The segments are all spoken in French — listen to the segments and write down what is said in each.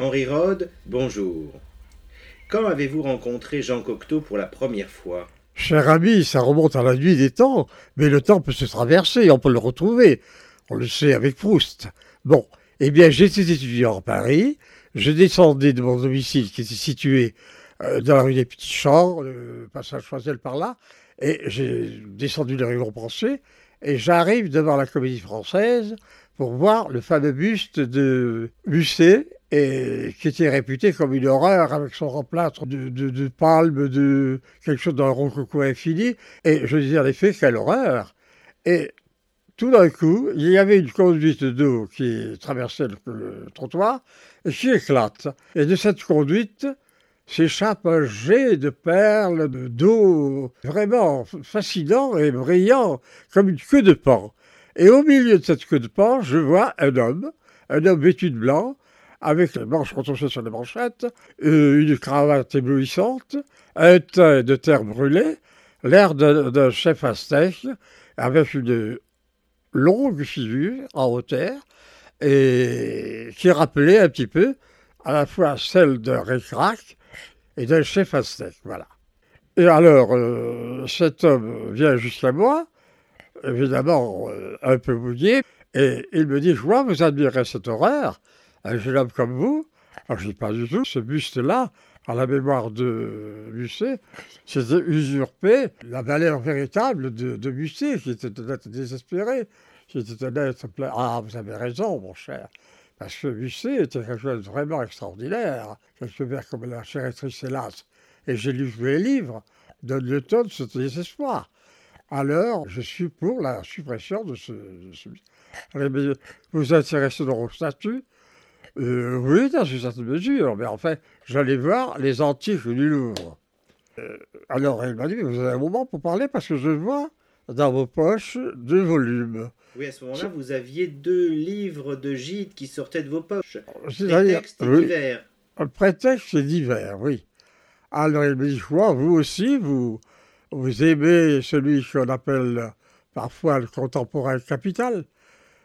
Henri Rode, bonjour. Quand avez-vous rencontré Jean Cocteau pour la première fois? Cher ami, ça remonte à la nuit des temps, mais le temps peut se traverser, on peut le retrouver. On le sait avec Proust. Bon, eh bien, j'étais étudiant à Paris, je descendais de mon domicile qui était situé euh, dans la rue des Petits Champs, le passage Choisel par là, et j'ai descendu de rue Montpensier, et j'arrive devant la comédie française pour voir le fameux buste de Musset et qui était réputé comme une horreur avec son remplâtre de, de, de palme, de quelque chose d'un rococo infini. Et je disais en effet, quelle horreur Et tout d'un coup, il y avait une conduite d'eau qui traversait le, trottoir et qui éclate. Et de cette conduite s'échappe un jet de perles, d'eau vraiment fascinant et brillant, comme une queue de pan. Et au milieu de cette queue de pan, je vois un homme, un homme vêtu de blanc, avec les manches retroussées sur les manchettes, euh, une cravate éblouissante, un teint de terre brûlée, l'air d'un chef aztèque, avec une longue figure en hauteur, et qui rappelait un petit peu à la fois celle d'un récrac et d'un chef aztèque. Voilà. Et alors, euh, cet homme vient jusqu'à moi, évidemment euh, un peu mouillé, et il me dit, je vois, vous admirez cette horreur, un jeune homme comme vous, alors je dis pas du tout, ce buste-là, à la mémoire de Musset, c'était usurper la valeur véritable de, de Musset, qui était un être désespéré, qui était un être plein. Ah, vous avez raison, mon cher. Parce que Musset était quelque chose de vraiment extraordinaire, quelque comme la chérétrice hélas. Et j'ai lu tous les livres, donne le ton de ce désespoir. Alors, je suis pour la suppression de ce. De ce... Vous vous intéressez dans au statut? Euh, oui, dans une certaine mesure, mais enfin, j'allais voir les antiques du Louvre. Euh, alors, elle m'a dit, vous avez un moment pour parler parce que je vois dans vos poches deux volumes. Oui, à ce moment-là, vous aviez deux livres de gîte qui sortaient de vos poches. Prétexte oui, divers. Le prétexte divers, oui. Alors, elle me dit, vois, vous aussi, vous, vous aimez celui qu'on appelle parfois le contemporain capital.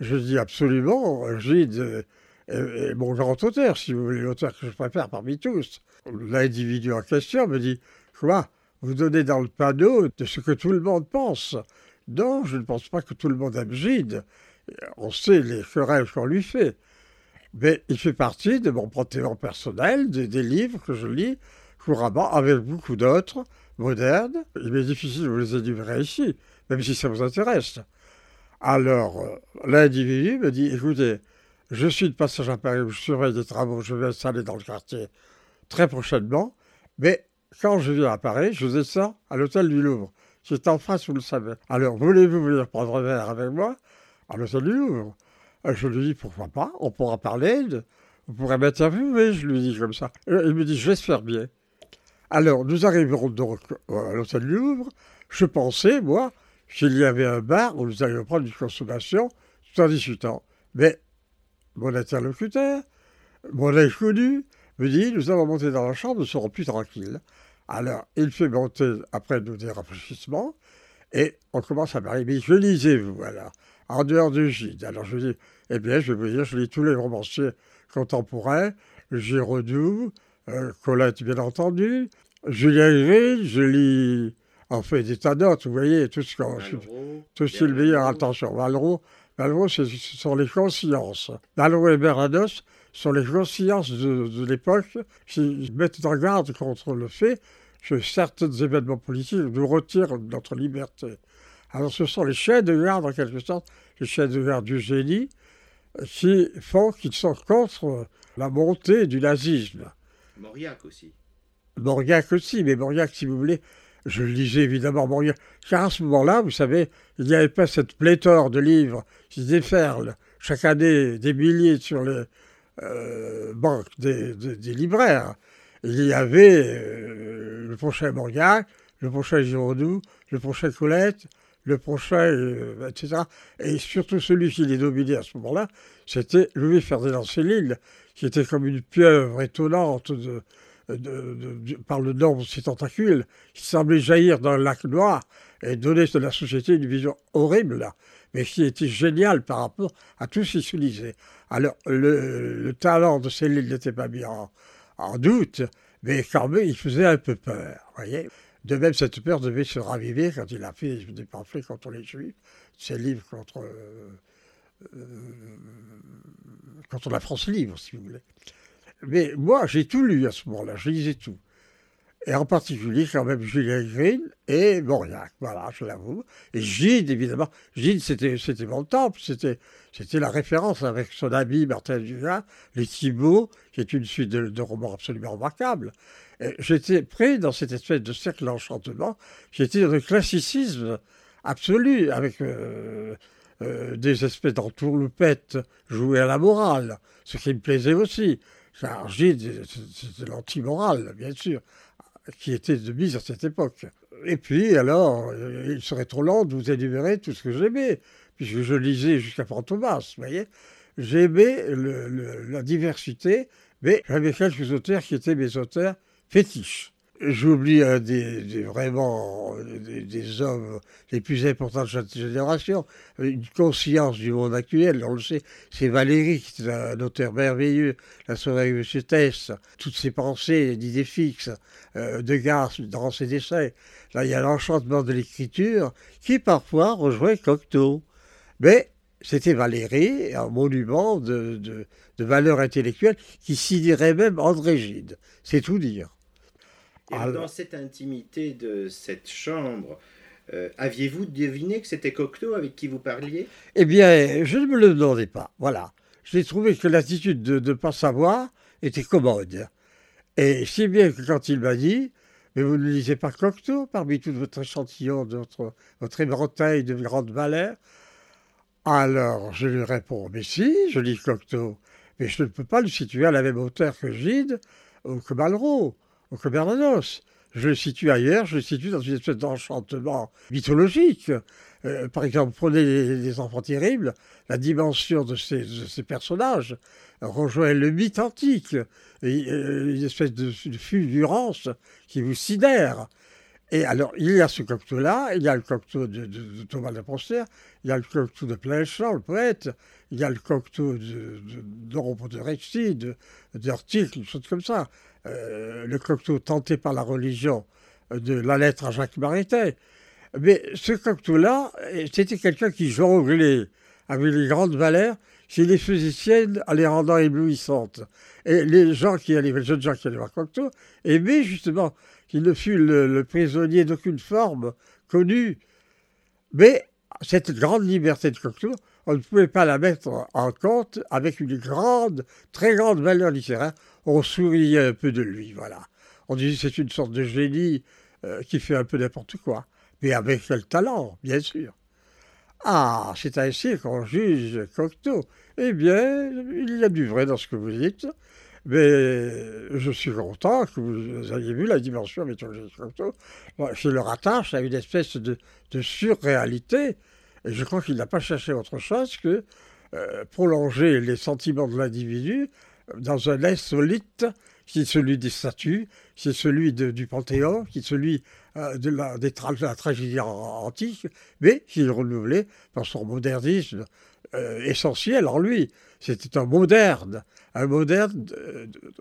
Je dis absolument, Gide et, mon grand auteur, si vous voulez, l'auteur que je préfère parmi tous. L'individu en question me dit Quoi Vous donnez dans le panneau de ce que tout le monde pense. Non, je ne pense pas que tout le monde aime Gide. On sait les querelles qu'on lui fait. Mais il fait partie de mon panthéon personnel, des livres que je lis couramment avec beaucoup d'autres, modernes. Il m'est difficile de vous les énumérer ici, même si ça vous intéresse. Alors, euh, l'individu me dit Écoutez, je suis de passage à Paris, je surveille des travaux, je vais installer dans le quartier très prochainement. Mais quand je viens à Paris, je descends à l'hôtel du Louvre, qui est en face, vous le savez. Alors, voulez-vous venir prendre un verre avec moi à l'hôtel du Louvre? Je lui dis, pourquoi pas, on pourra parler, de... vous pourrez m'interviewer, je lui dis comme ça. Il me dit, j'espère bien. Alors, nous arriverons donc à l'hôtel du Louvre. Je pensais, moi, qu'il y avait un bar où nous allions prendre une consommation tout en discutant. Mais mon interlocuteur, mon inconnu, me dit Nous allons monter dans la chambre, nous serons plus tranquilles. Alors, il fait monter après nos des rafraîchissements et on commence à parler. Mais je lisais, vous, voilà, en dehors du gîte. Alors, je dis Eh bien, je vais vous dire, je lis tous les romanciers contemporains, Giraudoux, euh, Colette, bien entendu, Julien Gris, je lis en fait des tas d'autres, vous voyez, tout ce qu'on. Tout ce qui est le meilleur, attention, Valro, Malraux, ce sont les consciences. Malraux et Bernanos sont les consciences de, l'époque qui mettent en garde contre le fait que certains événements politiques nous retirent notre liberté. Alors ce sont les chiens de garde, en quelque sorte, les chiens de garde du génie, qui font qu'ils sont contre la montée du nazisme. Mauriac aussi. Mauriac aussi, mais Mauriac, si vous voulez, je lisais évidemment bon, car à ce moment-là, vous savez, il n'y avait pas cette pléthore de livres qui déferlent chaque année des milliers sur les euh, banques des, libraires. Il y avait euh, le prochain Mauriac, le prochain Giraudoux, le prochain Colette, le prochain, euh, etc. Et surtout celui qui les dominait à ce moment-là, c'était Louis-Ferdinand Céline, qui était comme une pieuvre étonnante par le nombre de ses tentacules, qui semblait jaillir dans le lac noir, et donnait de la société une vision horrible, mais qui était géniale par rapport à tout ce qui se lisait. Alors, le, talent de Céline n'était pas mis en, doute, mais quand même, il faisait un peu peur, voyez. De même, cette peur devait se raviver quand il a fait des pamphlets contre les Juifs, ses livres contre, euh, euh, contre la France libre, si vous voulez. Mais moi, j'ai tout lu à ce moment-là, je lisais tout et en particulier quand même Julien Green et Mauriac, voilà, je l'avoue. Et Gide, évidemment. Gide, c'était, c'était mon temple, c'était, la référence avec son ami Martin Dugas, Les Thibauts, qui est une suite de, romans absolument remarquables. J'étais pris dans cette espèce de cercle d'enchantement, j'étais dans le classicisme absolu, avec euh, euh, des espèces d'entourloupettes jouées à la morale, ce qui me plaisait aussi. Car Gide, c'était l'anti-morale, bien sûr qui était de mise à cette époque. Et puis, alors, euh, il serait trop lent de vous énumérer tout ce que j'aimais, puisque je lisais jusqu'à Thomas, vous voyez. J'aimais la diversité, mais j'avais quelques auteurs qui étaient mes auteurs fétiches. J'oublie un des, vraiment des, hommes les plus importants de cette génération, une conscience du monde actuel, on le sait, c'est Valéry, qui est un auteur merveilleux, La soirée de M. Tess, toutes ses pensées, d'idées fixes, euh, de Gars dans ses dessins. Là, il y a l'enchantement de l'écriture qui parfois rejoint Cocteau. Mais c'était Valéry, un monument de, de valeur intellectuelle qui signerait même André Gide. C'est tout dire. Et dans cette intimité de cette chambre, euh, aviez-vous deviné que c'était Cocteau avec qui vous parliez? Eh bien, je ne me le demandais pas. Voilà. J'ai trouvé que l'attitude de ne pas savoir était commode. Et si bien que quand il m'a dit, mais vous ne lisez pas Cocteau parmi tout votre échantillon de votre, votre éventail de grandes valeurs Alors, je lui réponds, mais si, je lis Cocteau, mais je ne peux pas le situer à la même hauteur que Gide ou que Malraux au Bernanos. Je le situe ailleurs, je le situe dans une espèce d'enchantement mythologique. Euh, par exemple, prenez les, enfants terribles, la dimension de ces, personnages rejoint le mythe antique, euh, une espèce de, fulgurance qui vous sidère. Et alors, il y a ce cocteau-là, il y a le cocteau de, Thomas de Ponster, il y a le cocteau de Plein-Champ, le poète, il y a le cocteau de, de, Rexy, d'articles, des choses comme ça. Euh, le cocteau tenté par la religion de la lettre à Jacques Maritain. Mais ce cocteau-là, c'était quelqu'un qui jonglait avec les grandes valeurs, qui les faisait siennes en les rendant éblouissantes. Et les gens qui allaient, les jeunes gens qui allaient voir Cocteau, aimaient justement qu'il ne fût le prisonnier d'aucune forme connue. Mais cette grande liberté de Cocteau, on ne pouvait pas la mettre en compte avec une grande, très grande valeur littéraire. On souriait un peu de lui, voilà. On disait c'est une sorte de génie euh, qui fait un peu n'importe quoi, mais avec quel talent, bien sûr. Ah, c'est ainsi qu'on juge Cocteau. Eh bien, il y a du vrai dans ce que vous dites, mais je suis content que vous ayez vu la dimension mythologique de Cocteau. je le rattache à une espèce de, de surréalité et je crois qu'il n'a pas cherché autre chose que euh, prolonger les sentiments de l'individu dans un insolite qui est celui des statues, qui est celui du Panthéon, qui est celui euh, de, la, tragédie antique, mais qui est renouvelé par son modernisme euh, essentiel en lui. C'était un moderne, un moderne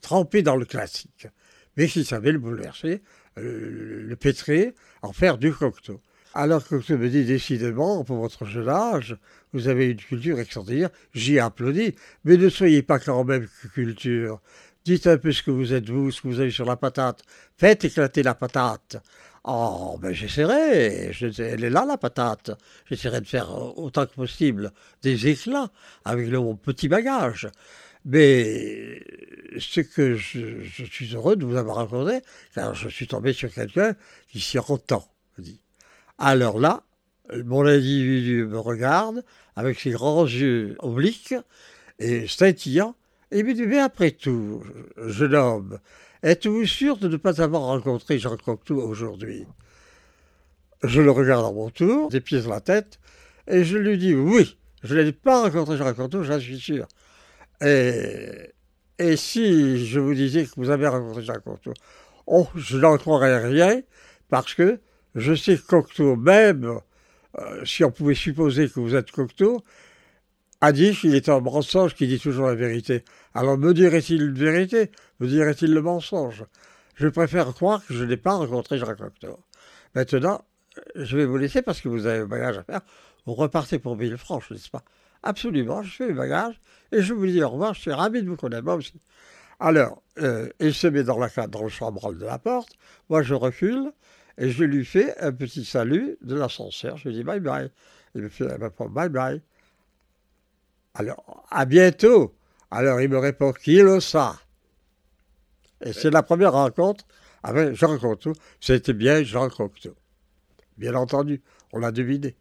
trempé dans le classique, mais qui savait le bouleverser, le pétrer, en faire du cocteau. Alors que je me dis décidément, pour votre jeune âge, vous avez une culture extraordinaire, j'y applaudis, mais ne soyez pas quand même culture. Dites un peu ce que vous êtes vous, ce que vous avez sur la patate. Faites éclater la patate. Oh, ben j'essaierai, elle est là la patate. J'essaierai de faire autant que possible des éclats avec le, mon petit bagage. Mais ce que je, suis heureux de vous avoir raconté, car je suis tombé sur quelqu'un qui s'y entend, dit. Alors là, mon individu me regarde avec ses grands yeux obliques et scintillants me dit Mais après tout, jeune homme, êtes-vous sûr de ne pas avoir rencontré Jean Cocteau aujourd'hui? Je le regarde à mon tour, des pieds sur la tête, et je lui dis Oui, je n'ai pas rencontré Jean Cocteau, j'en suis sûr. Et, si je vous disais que vous avez rencontré Jean Cocteau Oh, je n'en croirais rien, parce que Je sais que Cocteau, même euh, si on pouvait supposer que vous êtes Cocteau, a dit qu'il était un mensonge qui dit toujours la vérité. Alors me dirait-il une vérité Me dirait-il le mensonge? Je préfère croire que je n'ai pas rencontré Jacques Cocteau. Maintenant, je vais vous laisser parce que vous avez un bagage à faire. Vous repartez pour Villefranche, n'est-ce pas Absolument, je fais le bagage et je vous dis au revoir. Je suis ravi de vous connaître, moi aussi. Alors, euh, il se met dans, la, dans le chambranle de la porte. Moi, je recule et je lui fais un petit salut de l'ascenseur. Je lui dis bye bye. Il me fait bye bye. Alors, à bientôt. Alors, il me répond qui le ça Et c'est la première rencontre avec Jean Cocteau. C'était bien Jean Cocteau. Bien entendu, on l'a deviné.